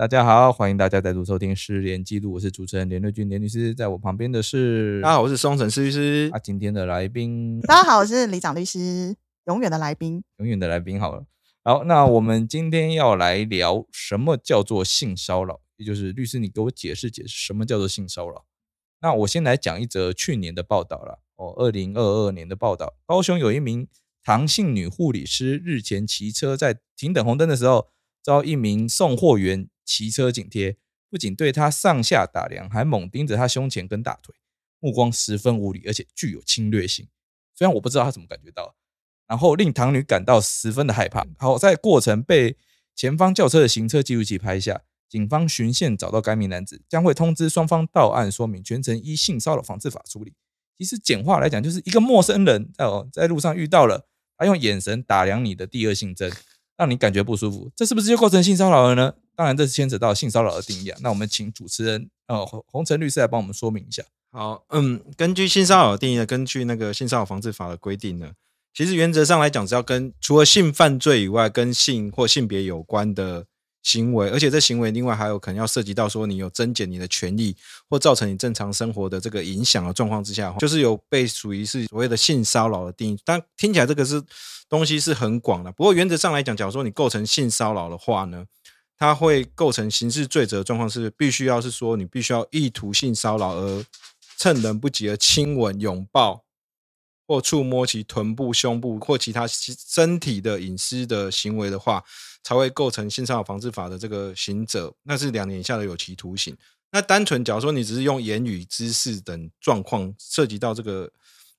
大家好，欢迎大家再度收听《失联记录》，我是主持人连瑞君，连律师，在我旁边的是大家好，我是松城施律师啊，。今天的来宾，大家好，我是李长律师，永远的来宾。永远的来宾好了。好，那我们今天要来聊什么叫做性骚扰，也就是律师，你给我解释解释什么叫做性骚扰。那我先来讲一则去年的报道了，哦，二零二二年的报道，高雄有一名唐姓女护理师日前骑车在停等红灯的时候，遭一名送货员骑车紧贴，不仅对他上下打量，还猛盯着他胸前跟大腿，目光十分无理，而且具有侵略性。虽然我不知道他怎么感觉到，然后令唐女感到十分的害怕。好在过程被前方轿车的行车记录器拍下，警方循线找到该名男子，将会通知双方到案说明，全程依性骚扰防治法处理。其实简化来讲，就是一个陌生人在哦在路上遇到了，他用眼神打量你的第二性征，让你感觉不舒服，这是不是就构成性骚扰了呢？当然，这是牵扯到性骚扰的定义啊。那我们请主持人呃洪洪晨律师来帮我们说明一下。好，嗯，根据性骚扰的定义呢，根据那个性骚扰防治法的规定呢，其实原则上来讲，只要跟除了性犯罪以外，跟性或性别有关的行为，而且这行为另外还有可能要涉及到说你有增减你的权利或造成你正常生活的这个影响的状况之下，就是有被属于是所谓的性骚扰的定义。但听起来这个是东西是很广的，不过原则上来讲，假如说你构成性骚扰的话呢，它会构成刑事罪责的状况是，必须要是说你必须要意图性骚扰而趁人不及而亲吻、拥抱或触摸其臀部、胸部或其他身体的隐私的行为的话，才会构成性骚扰防治法的这个刑责，那是两年以下的有期徒刑。那单纯假如说你只是用言语、姿势等状况涉及到这个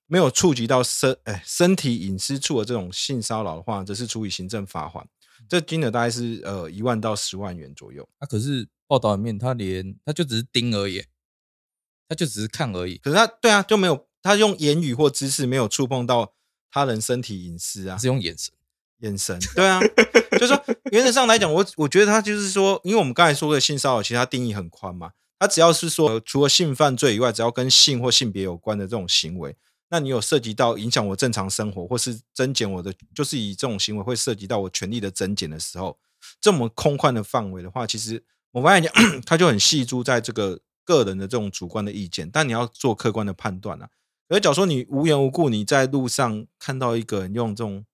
没有触及到身哎身体隐私处的这种性骚扰的话，则是处以行政罚款。这金额大概是呃一万到十万元左右。啊，可是报道里面他连他就只是盯而已，他就只是看而已。可是他对啊，就没有他用言语或姿势没有触碰到他人身体隐私啊，是用眼神。眼神对啊，就是说 原则上来讲，我我觉得他就是说，因为我们刚才说的性骚扰，其实它定义很宽嘛，他只要是说呃除了性犯罪以外，只要跟性或性别有关的这种行为，那你有涉及到影响我正常生活，或是增减我的，就是以这种行为会涉及到我权利的增减的时候，这么空旷的范围的话，其实我发现讲，它就很细注在这个个人的这种主观的意见，但你要做客观的判断啊。而假如说你无缘无故你在路上看到一个人用这种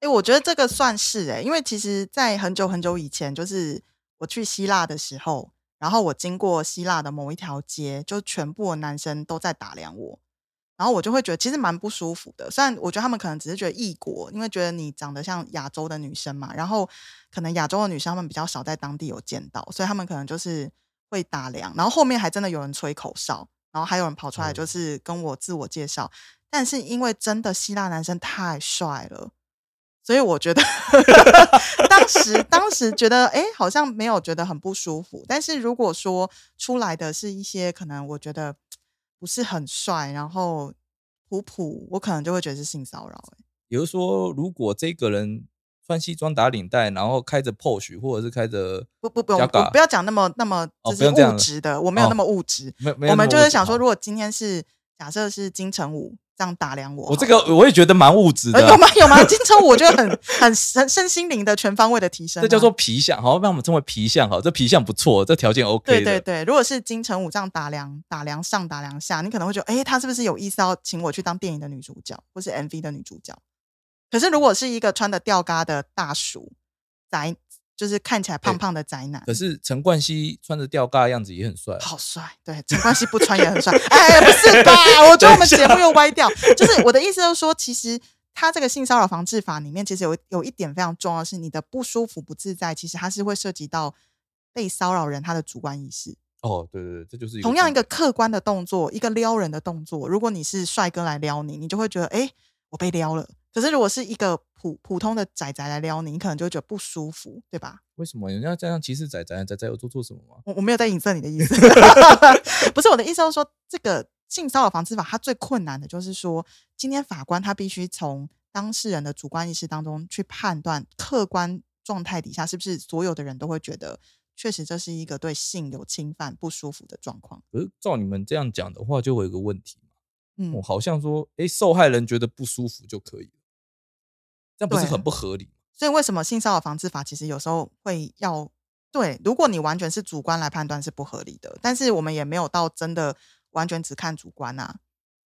哎、我觉得这个算是哎、因为其实，在很久很久以前，就是我去希腊的时候，然后我经过希腊的某一条街，就全部男生都在打量我，然后我就会觉得其实蛮不舒服的。虽然我觉得他们可能只是觉得异国，因为觉得你长得像亚洲的女生嘛，然后可能亚洲的女生他们比较少在当地有见到，所以他们可能就是会打量，然后后面还真的有人吹口哨，然后还有人跑出来就是跟我自我介绍，但是因为真的希腊男生太帅了。所以我觉得 当时当时觉得哎，诶好像没有觉得很不舒服。但是如果说出来的是一些可能我觉得不是很帅，然后普普，我可能就会觉得是性骚扰、诶也就是说，如果这个人穿西装打领带，然后开着 posh 或者是开着不不不，我加嘎不要讲那么那么就是物质的，我没有哦那么物质。我们就是想说，如果今天是假设是金城武这样打量我，我这个我也觉得蛮物质的啊，呃有吗 有吗？金城武我觉得很很很身心灵的全方位的提升啊、这叫做皮相，好，让我们称为皮相，好，这皮相不错，这条件 OK 的。对对对，如果是金城武这样打量打量上打量下，你可能会觉得，哎，他是不是有意思要请我去当电影的女主角，或是 MV 的女主角？可是如果是一个穿的吊嘎的大叔宅，就是看起来胖胖的宅男，可是陈冠希穿着吊嘎的样子也很帅，好帅，对，陈冠希不穿也很帅。哎，不是吧？我觉得我们节目又歪掉。就是我的意思，就是说，其实他这个性骚扰防治法里面，其实有有一点非常重要，是你的不舒服、不自在，其实它是会涉及到被骚扰人他的主观意识。哦，对对对，这就是同样一个客观的动作，一个撩人的动作，如果你是帅哥来撩你，你就会觉得，哎，我被撩了。可是如果是一个普普通的仔仔来撩你，你可能就会觉得不舒服，对吧？为什么人家这样歧视仔仔？仔仔有做错什么吗？我我没有在影射你的意思，不是我的意思，是说这个性骚扰防治法它最困难的就是说，今天法官他必须从当事人的主观意识当中去判断客观状态底下是不是所有的人都会觉得，确实这是一个对性有侵犯不舒服的状况。可是照你们这样讲的话，就会有一个问题嘛，嗯哦，，好像说，哎，受害人觉得不舒服就可以了，这样不是很不合理吗？所以为什么性骚扰防治法其实有时候会要对，如果你完全是主观来判断是不合理的，但是我们也没有到真的完全只看主观啊。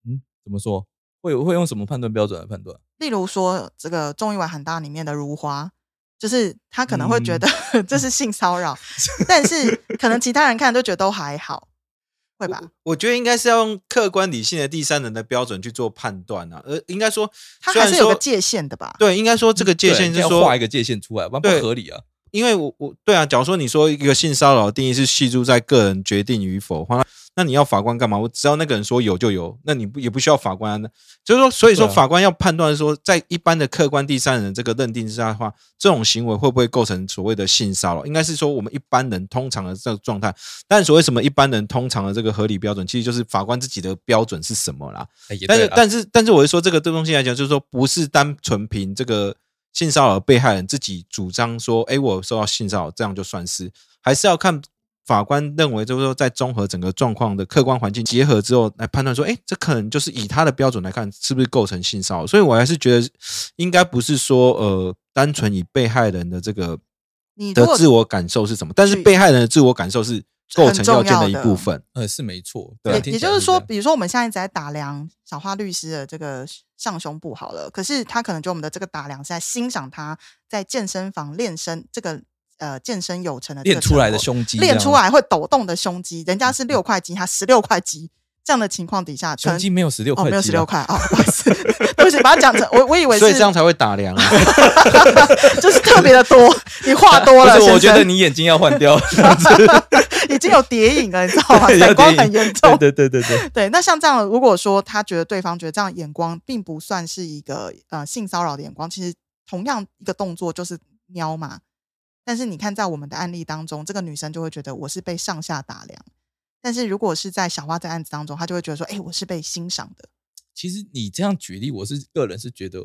嗯，怎么说？会会用什么判断标准来判断？例如说，这个综艺玩很大里面的如花，就是他可能会觉嗯得、这是性骚扰，但是可能其他人看都觉得都还好，会吧？我觉得应该是要用客观理性的第三人的标准去做判断啊，而应该说，他虽然说还是有个界限的吧？对，应该说这个界对限是说画一个界限出来，不然不合理啊。因为我我对啊，假如说你说一个性骚扰的定义是系住在个人决定与否的话，那那你要法官干嘛？我只要那个人说有就有，那你不也不需要法官、啊。就是说，所以说法官要判断说，在一般的客观第三人这个认定之下的话，这种行为会不会构成所谓的性骚扰？应该是说我们一般人通常的这个状态。但所谓什么一般人通常的这个合理标准，其实就是法官自己的标准是什么啦。但是但是但是，我是说这个这东西来讲，就是说不是单纯凭这个性骚扰被害人自己主张说，哎，我受到性骚扰，这样就算是，还是要看法官认为，就是说在综合整个状况的客观环境结合之后来判断说，哎，这可能就是以他的标准来看，是不是构成性骚扰？所以我还是觉得应该不是说呃单纯以被害人的这个你的自我感受是什么，但是被害人的自我感受是构成要件的一部分。呃是没错，对。也就是说，比如说我们现在一直在打量小花律师的这个上胸部好了，可是他可能觉得我们的这个打量是在欣赏他在健身房练身这个呃健身有成的练出来的胸肌，练出，来会抖动的胸肌，人家是六块肌，他十六块肌，这样的情况底下，胸肌没有十六块，哦没有十六，块啊，不好意思，对不起，把它讲成我我以为是所以这样才会打量啊。就是特别的多，你话多了，我觉得你眼睛要换掉 已经有叠影了，你知道吗？要散光很严重，对对对对对，对，那像这样，如果说他觉得对方觉得这样眼光并不算是一个呃性骚扰的眼光，其实同样一个动作就是瞄嘛。但是你看，在我们的案例当中，这个女生就会觉得我是被上下打量，但是如果是在小花在案子当中，她就会觉得说，哎、我是被欣赏的。其实你这样举例，我是个人是觉得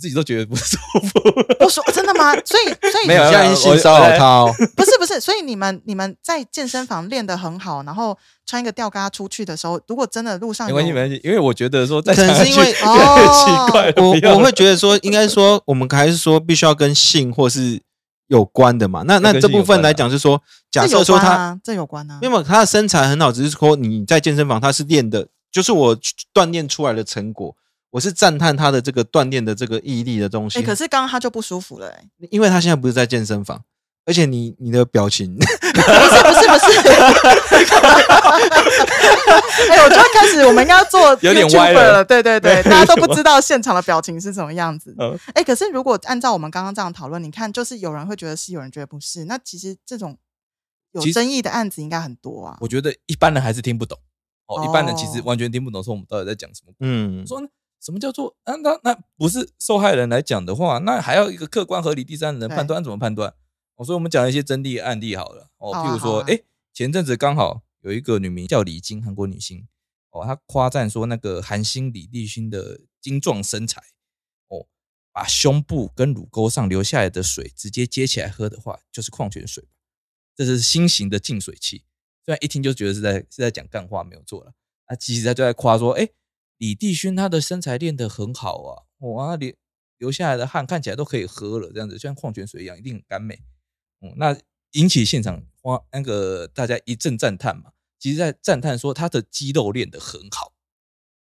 自己都觉得不舒服。我说真的吗？所以所以没有你现在已经性骚扰他哦。不是不是，所以你们你们在健身房练得很好，然后穿一个吊嘎出去的时候，如果真的路上有没关系，没关系，因为我觉得说再可能是因为讲下去越来越奇怪我我会觉得说，应该说，我们还是说必须要跟性或是有关的嘛。那那这部分来讲是说，假设说他，这有关啊。因为他的身材很好，只是说你在健身房他是练的，就是我锻炼出来的成果。我是赞叹他的这个锻炼的这个毅力的东西。哎、可是刚刚他就不舒服了、欸，因为他现在不是在健身房，而且你你的表情，不是不是不是，哎、我觉得开始我们应该要做有点歪了了，对对对，大家都不知道现场的表情是什么样子。嗯哎、可是如果按照我们刚刚这样讨论，你看，就是有人会觉得是，有人觉得不是，那其实这种有争议的案子应该很多啊。我觉得一般人还是听不懂哦，一般人其实哦完全听不懂说我们到底在讲什么。嗯，说什么叫做那？那那不是受害人来讲的话，那还要一个客观合理第三人判断，怎么判断？哦，所以我们讲一些真例案例好了。哦，譬如说，哎、前阵子刚好有一个女名叫李晶，韩国女星，哦，她夸赞说那个韩星李立勋的精壮身材，哦，把胸部跟乳沟上流下来的水直接接起来喝的话，就是矿泉水。这是新型的净水器，虽然一听就觉得是在是在讲干话，没有错了。啊，其实他就在夸说，哎、李帝勋他的身材练得很好啊，哇，流流下来的汗看起来都可以喝了，这样子就像矿泉水一样，一定很甘美。嗯，那引起现场花那个大家一阵赞叹嘛，其实在赞叹说他的肌肉练得很好，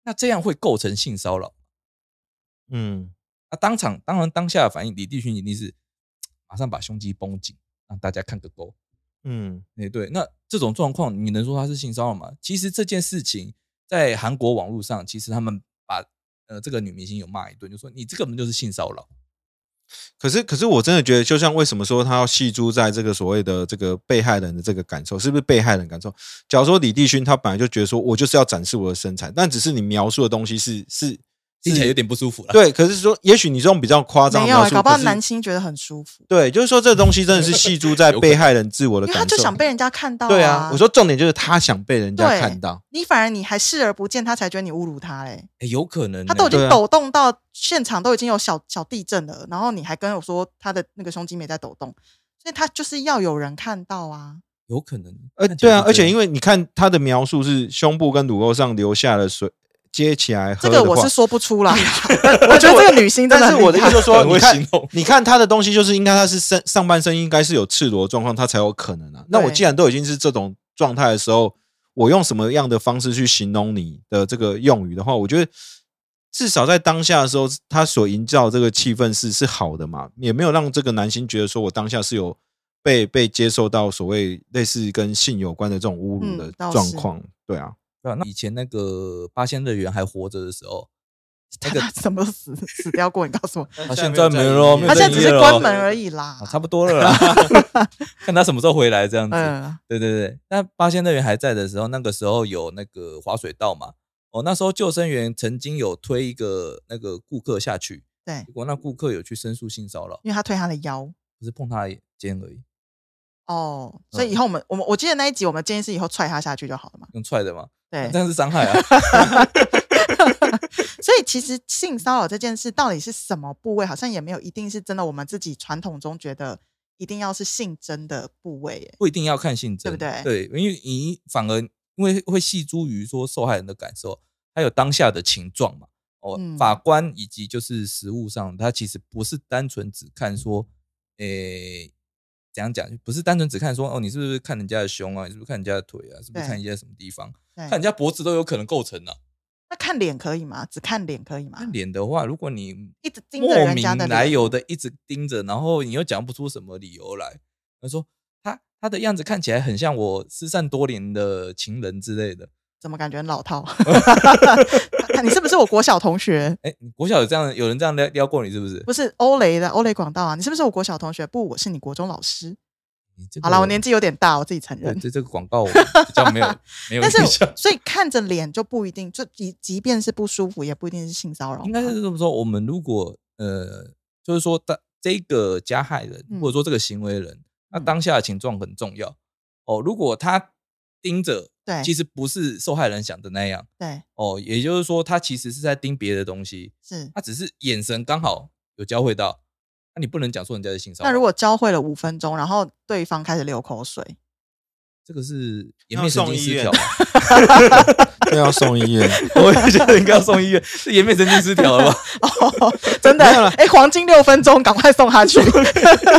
那这样会构成性骚扰。嗯，那当场当然当下的反应，李帝勋一定是马上把胸肌绷紧，让大家看个够。嗯，哎、对，那这种状况，你能说他是性骚扰吗？其实这件事情在韩国网络上，其实他们把呃这个女明星有骂一顿，就说你这个根本就是性骚扰。可是，可是我真的觉得，就像为什么说他要细诛在这个所谓的这个被害人的这个感受，是不是被害人感受？假如说李帝勋他本来就觉得说我就是要展示我的身材，但只是你描述的东西是是听起来有点不舒服了。对，可是说，也许你这种比较夸张没有欸，搞不好男星觉得很舒服，对，就是说这东西真的是细珠在被害人自我的。他就想被人家看到、对啊，我说重点就是他想被人家看到。你反而你还视而不见，他才觉得你侮辱他嘞。哎，有可能他都已经抖动到现场都已经有小小地震了，然后你还跟我说他的那个胸肌没在抖动，所以他就是要有人看到啊。有可能。呃，对啊，而且因为为你看他的描述是胸部跟乳沟上留下了水，接起来喝这。个我是说不出来，我觉得这个女星真的但是我的意思就是说，你看你看他的东西，就是应该她是身上半身应该是有赤裸的状况，他才有可能啊。那我既然都已经是这种状态的时候，我用什么样的方式去形容你的这个用语的话，我觉得至少在当下的时候，他所营造这个气氛是是好的嘛，也没有让这个男星觉得说我当下是有被被接受到所谓类似跟性有关的这种侮辱的状况。对啊，对啊，那以前那个八仙乐园还活着的时候，那 个他什么都死死掉过？你告诉我，他现在没了，他现在只是关门而已啦啊，。差不多了啦，看他什么时候回来这样子。嗯，对对对，那八仙乐园还在的时候，那个时候有那个滑水道嘛。哦，那时候救生员曾经有推一个那个顾客下去，对结，果那顾客有去申诉性骚扰，因为他推他的腰。不是碰他的肩而已，哦，所以嗯以后我们我们我记得那一集我们建议是以后踹他下去就好了嘛。用踹的嘛，对这，样是伤害啊。所以其实性骚扰这件事到底是什么部位，好像也没有一定是真的我们自己传统中觉得一定要是性征的部位耶。不一定要看性征，对不对对，因为你反而因为会细诸于说受害人的感受，还有当下的情状嘛。哦，嗯法官以及就是实务上，他其实不是单纯只看说，诶、怎样讲，不是单纯只看说，哦，你是不是看人家的胸啊，你是不是看人家的腿啊，是不是看人家什么地方，看人家脖子都有可能构成啊。那看脸可以吗？只看脸可以吗看？脸的话，如果你一直盯着莫名人家的脸来由的一直盯着，然后你又讲不出什么理由来，他说他他的样子看起来很像我失散多年的情人之类的。怎么感觉很老套？你是不是我国小同学？哎，你国小有这样有人这样撩撩过你是不是？不是欧雷的欧雷广道啊？你是不是我国小同学？不，我是你国中老师。好了，我年纪有点大，我自己承对认。这这个广告我比较没有 没有但是，。所以看着脸就不一定，就即即便是不舒服，也不一定是性骚扰吧。应该是这么说，我们如果呃，就是说当这个加害人嗯或者说这个行为人，那嗯当下的情状很重要哦。如果他盯着，对其实不是受害人想的那样对，哦，也就是说他其实是在盯别的东西，是。他只是眼神刚好有交汇到，那你不能讲说人家是性骚扰。那如果教会了五分钟，然后对方开始流口水，这个是 颜面神经失调嘛 都要送医院。我也觉得应该要送医院，是颜面神经失调了吧？哦，真的哎，黄金六分钟，赶快送他去。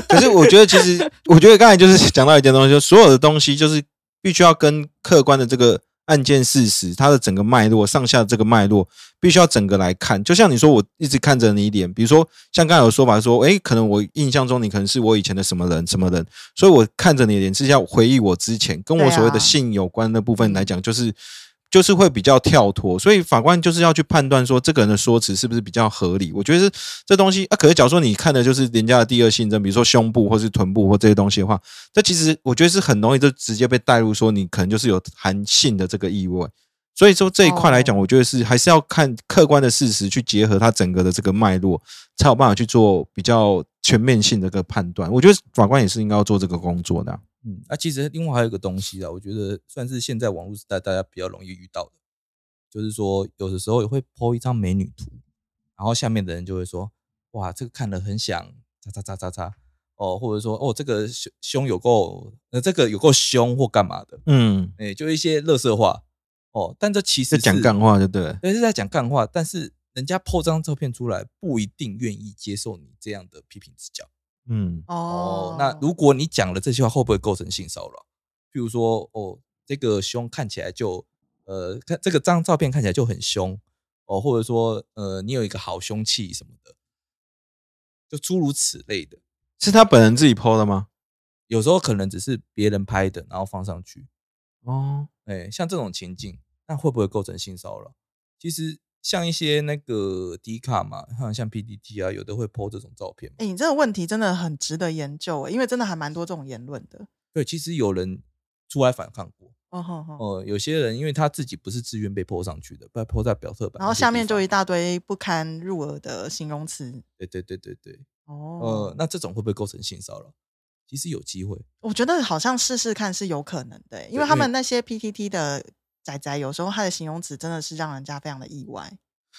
可是我觉得，其实我觉得刚才就是讲到一件东西，就所有的东西就是必须要跟客观的这个案件事实，它的整个脉络上下这个脉络，必须要整个来看。就像你说，我一直看着你脸，比如说像刚才有说法说，诶，可能我印象中你可能是我以前的什么人什么人，所以我看着你的脸是要回忆我之前跟我所谓的性有关的部分来讲，就是。就是会比较跳脱，所以法官就是要去判断说这个人的说辞是不是比较合理。我觉得是这东西啊，可是假如说你看的就是人家的第二性征，比如说胸部或是臀部或这些东西的话，这其实我觉得是很容易就直接被带入说你可能就是有含性的这个意味。所以说这一块来讲，哦我觉得是还是要看客观的事实去结合它整个的这个脉络，才有办法去做比较全面性的一个判断。我觉得法官也是应该要做这个工作的啊、嗯，那、其实另外还有一个东西啊，我觉得算是现在网络时代大家比较容易遇到的，就是说有的时候也会 po 一张美女图，然后下面的人就会说，哇，这个看了很想叉叉叉叉叉，哦，或者说哦，这个胸胸有够，呃，这个有够胸或干嘛的，嗯，哎、就一些乐色话，哦，但这其实在讲干话就对了。对，是在讲干话，但是人家 po 张照片出来，不一定愿意接受你这样的批评指教。嗯哦哦，，那如果你讲了这些话，会不会构成性骚扰？譬如说，哦，这个胸看起来就，呃，看这个张照片看起来就很凶，哦，或者说，呃，你有一个好凶器什么的，就诸如此类的。是他本人自己 PO 的吗？有时候可能只是别人拍的，然后放上去，哦，哎，像这种情境，那会不会构成性骚扰？其实像一些那个 D 卡嘛，像像 PDT 啊，有的会 po 这种照片嘛。哎，你这个问题真的很值得研究，因为真的还蛮多这种言论的。对，其实有人出来反抗过。哦吼吼。哦、有些人因为他自己不是自愿被 PO 上去的，被 PO 在表特版，然后下面就一一大堆不堪入耳的形容词。对对对对对，哦呃，，那这种会不会构成性骚扰？其实有机会，我觉得好像试试看是有可能的欸，因为他们那些 PTT 的仔仔，有时候他的形容词真的是让人家非常的意外。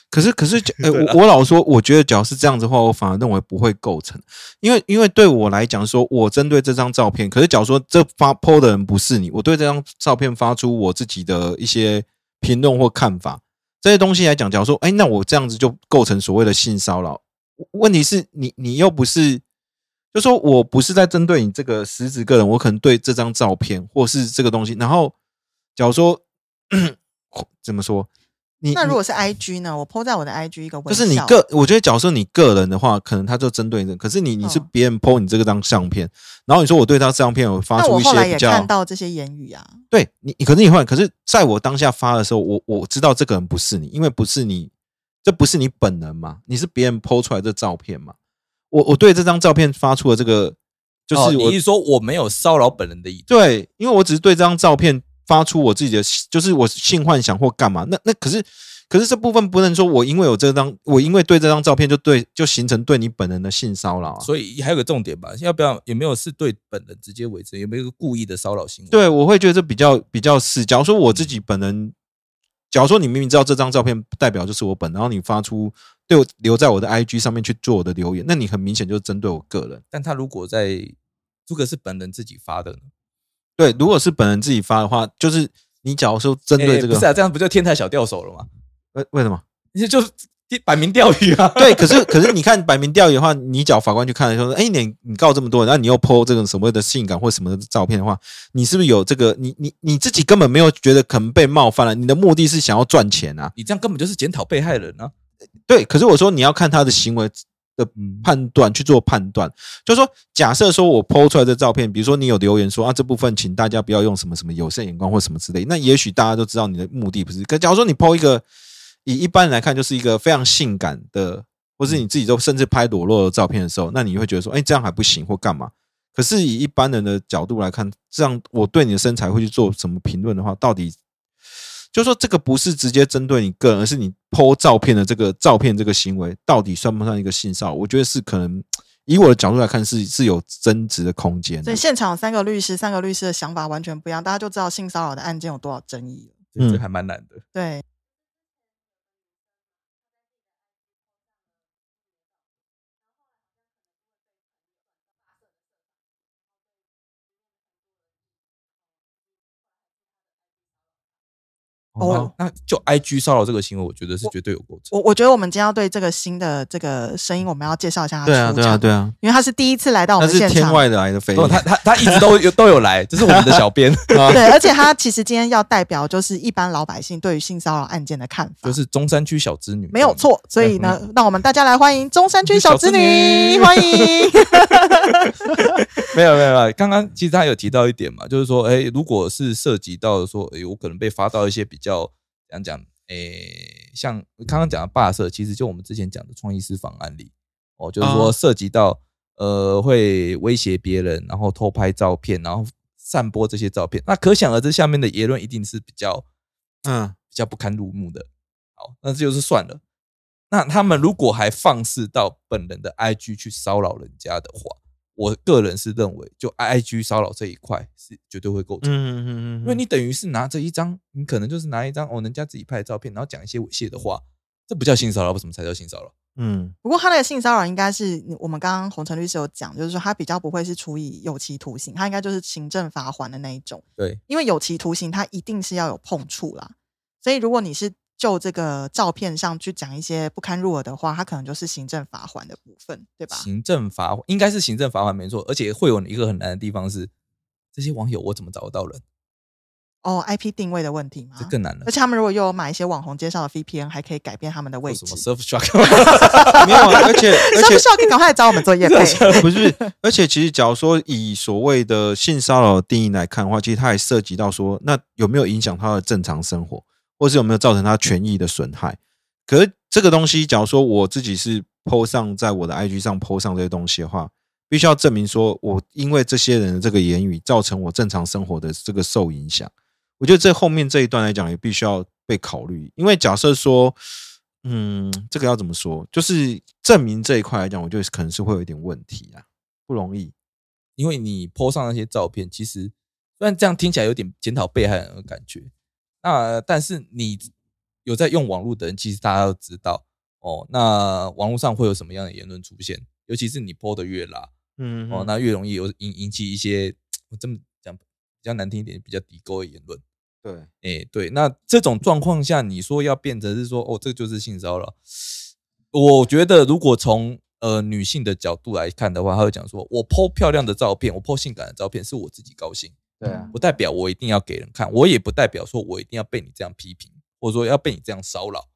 可是，可是，我我老说，我觉得只要是这样子的话，我反而认为不会构成，因为因为对我来讲，说我针对这张照片，可是假如说这发 PO 的人不是你，我对这张照片发出我自己的一些评论或看法，这些东西来讲，假如说，哎，那我这样子就构成所谓的性骚扰。问题是你，你又不是，就说我不是在针对你这个实质个人，我可能对这张照片或是这个东西，然后假如说 怎么说，你你那如果是 IG 呢？我 PO 在我的 IG 一个微就是你个，我觉得假设你个人的话，可能他就针对你，可是你你是嗯别人 PO 你这个张相片，然后你说我对他这张片有发出一我后来也些比较看到这些言语啊，对你，你可是你换，可是在我当下发的时候，我我知道这个人不是你，因为不是你，这不是你本人嘛，你是别人 PO 出来的照片嘛。我我对这张照片发出了这个，就哦是我、你是说我没有骚扰本人的意思？对，因为我只是对这张照片发出我自己的，就是我性幻想或干嘛。那那可是可是这部分不能说我因为有这张，我因为对这张照片就对就形成对你本人的性骚扰啊。所以还有个重点吧，要不要有没有是对本人直接为之，有没有故意的骚扰行为？对，我会觉得这比较比较是，假如说我自己本人，假如说你明明知道这张照片代表就是我本人，然后你发出对我留在我的 IG 上面去做我的留言，那你很明显就是针对我个人。但他如果在如果是本人自己发的呢？对，如果是本人自己发的话，就是你假如说针对这个，诶不是啊，这样不就天台小钓手了吗？为为什么？你就摆明钓鱼啊？对，可是可是你看摆明钓鱼的话，你找法官去看的时候，哎，你你告这么多人，那你又 PO 这个所谓的性感或什么的照片的话，你是不是有这个？你你你自己根本没有觉得可能被冒犯了，你的目的是想要赚钱啊？你这样根本就是检讨被害人啊！对，可是我说你要看他的行为的嗯，判断去做判断，就是说，假设说我 PO 出来的照片，比如说你有留言说啊这部分请大家不要用什么什么有色眼光或什么之类，那也许大家都知道你的目的不是。可假如说你 PO 一个以一般人来看就是一个非常性感的，或是你自己都甚至拍裸露的照片的时候，那你会觉得说，哎，这样还不行或干嘛？可是以一般人的角度来看，这样我对你的身材会去做什么评论的话，到底就说这个不是直接针对你个人，而是你 PO 照片的这个照片这个行为，到底算不算一个性骚扰？我觉得是可能以我的角度来看是是有增值的空间。所以现场三个律师，三个律师的想法完全不一样，大家就知道性骚扰的案件有多少争议了。这这嗯还蛮难的。对，哦那那就 I G 骚扰这个行为，我觉得是绝对有构成。我我觉得我们今天要对这个新的这个声音，我们要介绍一下他对啊，对啊，对啊，因为他是第一次来到我们现场，天外的来的飞哦，他他他一直都有都有来，这是我们的小编，对，而且他其实今天要代表就是一般老百姓对于性骚扰案件的看法，就是中山区小织女，没有。错。所以呢，让我们大家来欢迎中山区小织女，欢迎。没有没有没有，刚刚其实他有提到一点嘛，就是说，哎，如果是涉及到说，哎，我可能被发到一些比较讲讲，诶，像刚刚讲的霸社，其实就我们之前讲的创意私房案例，哦，就是说哦涉及到呃会威胁别人，然后偷拍照片，然后散播这些照片，那可想而知，下面的言论一定是比较嗯，比较不堪入目的。好，那这就是算了。那他们如果还放肆到本人的 IG 去骚扰人家的话，我个人是认为，就 IG 骚扰这一块是绝对会构成，嗯嗯嗯嗯，因为你等于是拿着一张，你可能就是拿一张哦人家自己拍的照片，然后讲一些猥亵的话，这不叫性骚扰，为什么才叫性骚扰？嗯不过他那个性骚扰应该是我们刚刚洪晨律师有讲，就是说他比较不会是处以有期徒刑，他应该就是行政罚款的那一种。对，因为有期徒刑，他一定是要有碰触啦。所以如果你是就这个照片上去讲一些不堪入耳的话，它可能就是行政罚款的部分，对吧？行政罚应该是行政罚款没错，而且会有一个很难的地方是，这些网友我怎么找得到人？哦，IP 定位的问题吗这？更难了而。且他们如果又有买一些网红介绍的 VPN，还可以改变他们的位置什么。Surfshark？没有啊，而且而且是不是要赶快来找我们做业配？不是，而且其实，假如说以所谓的性骚扰的定义来看的话，其实它还涉及到说，那有没有影响他的正常生活，或是有没有造成他权益的损害？可是这个东西，假如说我自己是 PO 上在我的 IG 上 PO 上这些东西的话，必须要证明说我因为这些人的这个言语造成我正常生活的这个受影响。我觉得这后面这一段来讲也必须要被考虑，因为假设说，嗯，这个要怎么说？就是证明这一块来讲，我觉得可能是会有一点问题啊，不容易。因为你 po 上那些照片，其实虽然这样听起来有点检讨被害人的感觉，那但是你有在用网络的人，其实大家都知道哦。那网络上会有什么样的言论出现？尤其是你 po 的越拉，嗯哦，那越容易有引引起一些我这么讲比较难听一点，比较低沟的言论。对，哎，对，那这种状况下，你说要变成是说，哦，这就是性骚扰，我觉得如果从呃女性的角度来看的话，她会讲说，我 po 漂亮的照片，我 po 性感的照片，是我自己高兴，对啊，不代表我一定要给人看，我也不代表说我一定要被你这样批评，或者说要被你这样骚扰。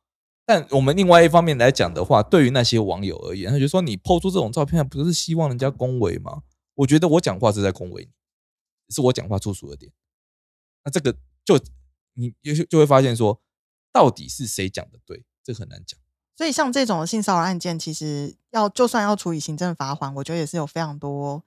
但我们另外一方面来讲的话，对于那些网友而言，他就说你 po 出这种照片，不是希望人家恭维吗？我觉得我讲话是在恭维你，是我讲话粗俗了点。那这个就你就就会发现说，到底是谁讲的对，这很难讲。所以像这种性骚扰案件，其实要就算要处以行政罚款，我觉得也是有非常多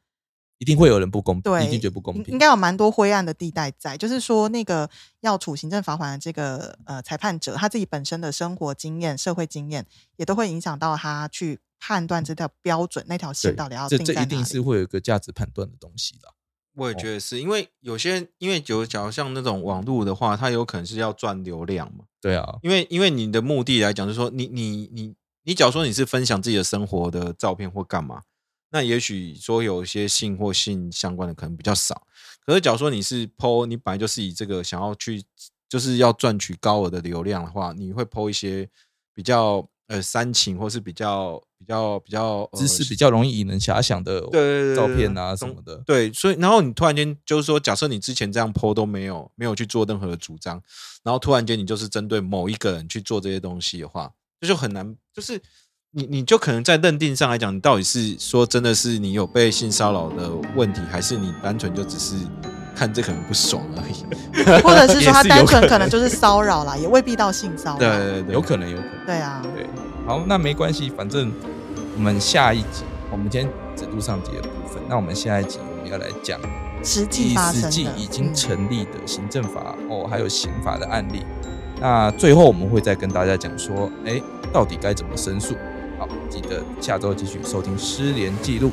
一定会有人不公平，对，一定觉得不公平，应该有蛮多灰暗的地带在。就是说，那个要处行政罚款的这个呃裁判者，他自己本身的生活经验、社会经验，也都会影响到他去判断这条标准那条线到底要这定在哪这一定是里。会有一个价值判断的东西的。我也觉得是因为有些，因为有假如像那种网络的话，它有可能是要赚流量嘛。对啊，因为因为你的目的来讲，就是说你你你你，假如说你是分享自己的生活的照片或干嘛，那也许说有一些性或性相关的可能比较少。可是假如说你是 PO，你本来就是以这个想要去就是要赚取高额的流量的话，你会 PO 一些比较呃煽情或是比较比较比较呃知识比较容易引人遐想的对照片啊什懂么的，对，所以然后你突然间就是说，假设你之前这样 PO 都没有没有去做任何的主张，然后突然间你就是针对某一个人去做这些东西的话，这就很难，就是你你就可能在认定上来讲，你到底是说真的是你有被性骚扰的问题，还是你单纯就只是看这个人不爽而已？或者是说他单纯可可能就是骚扰啦，也未必到性骚扰。对对对，有可能有可能。对啊，对，好，那没关系，反正我们下一集，我们今天只录上集的部分，那我们下一集我们要来讲实际发生的实际已经嗯成立的行政法、哦，还有刑法的案例。那最后我们会再跟大家讲说，哎，到底该怎么申诉？好，记得下周继续收听《失联记录》，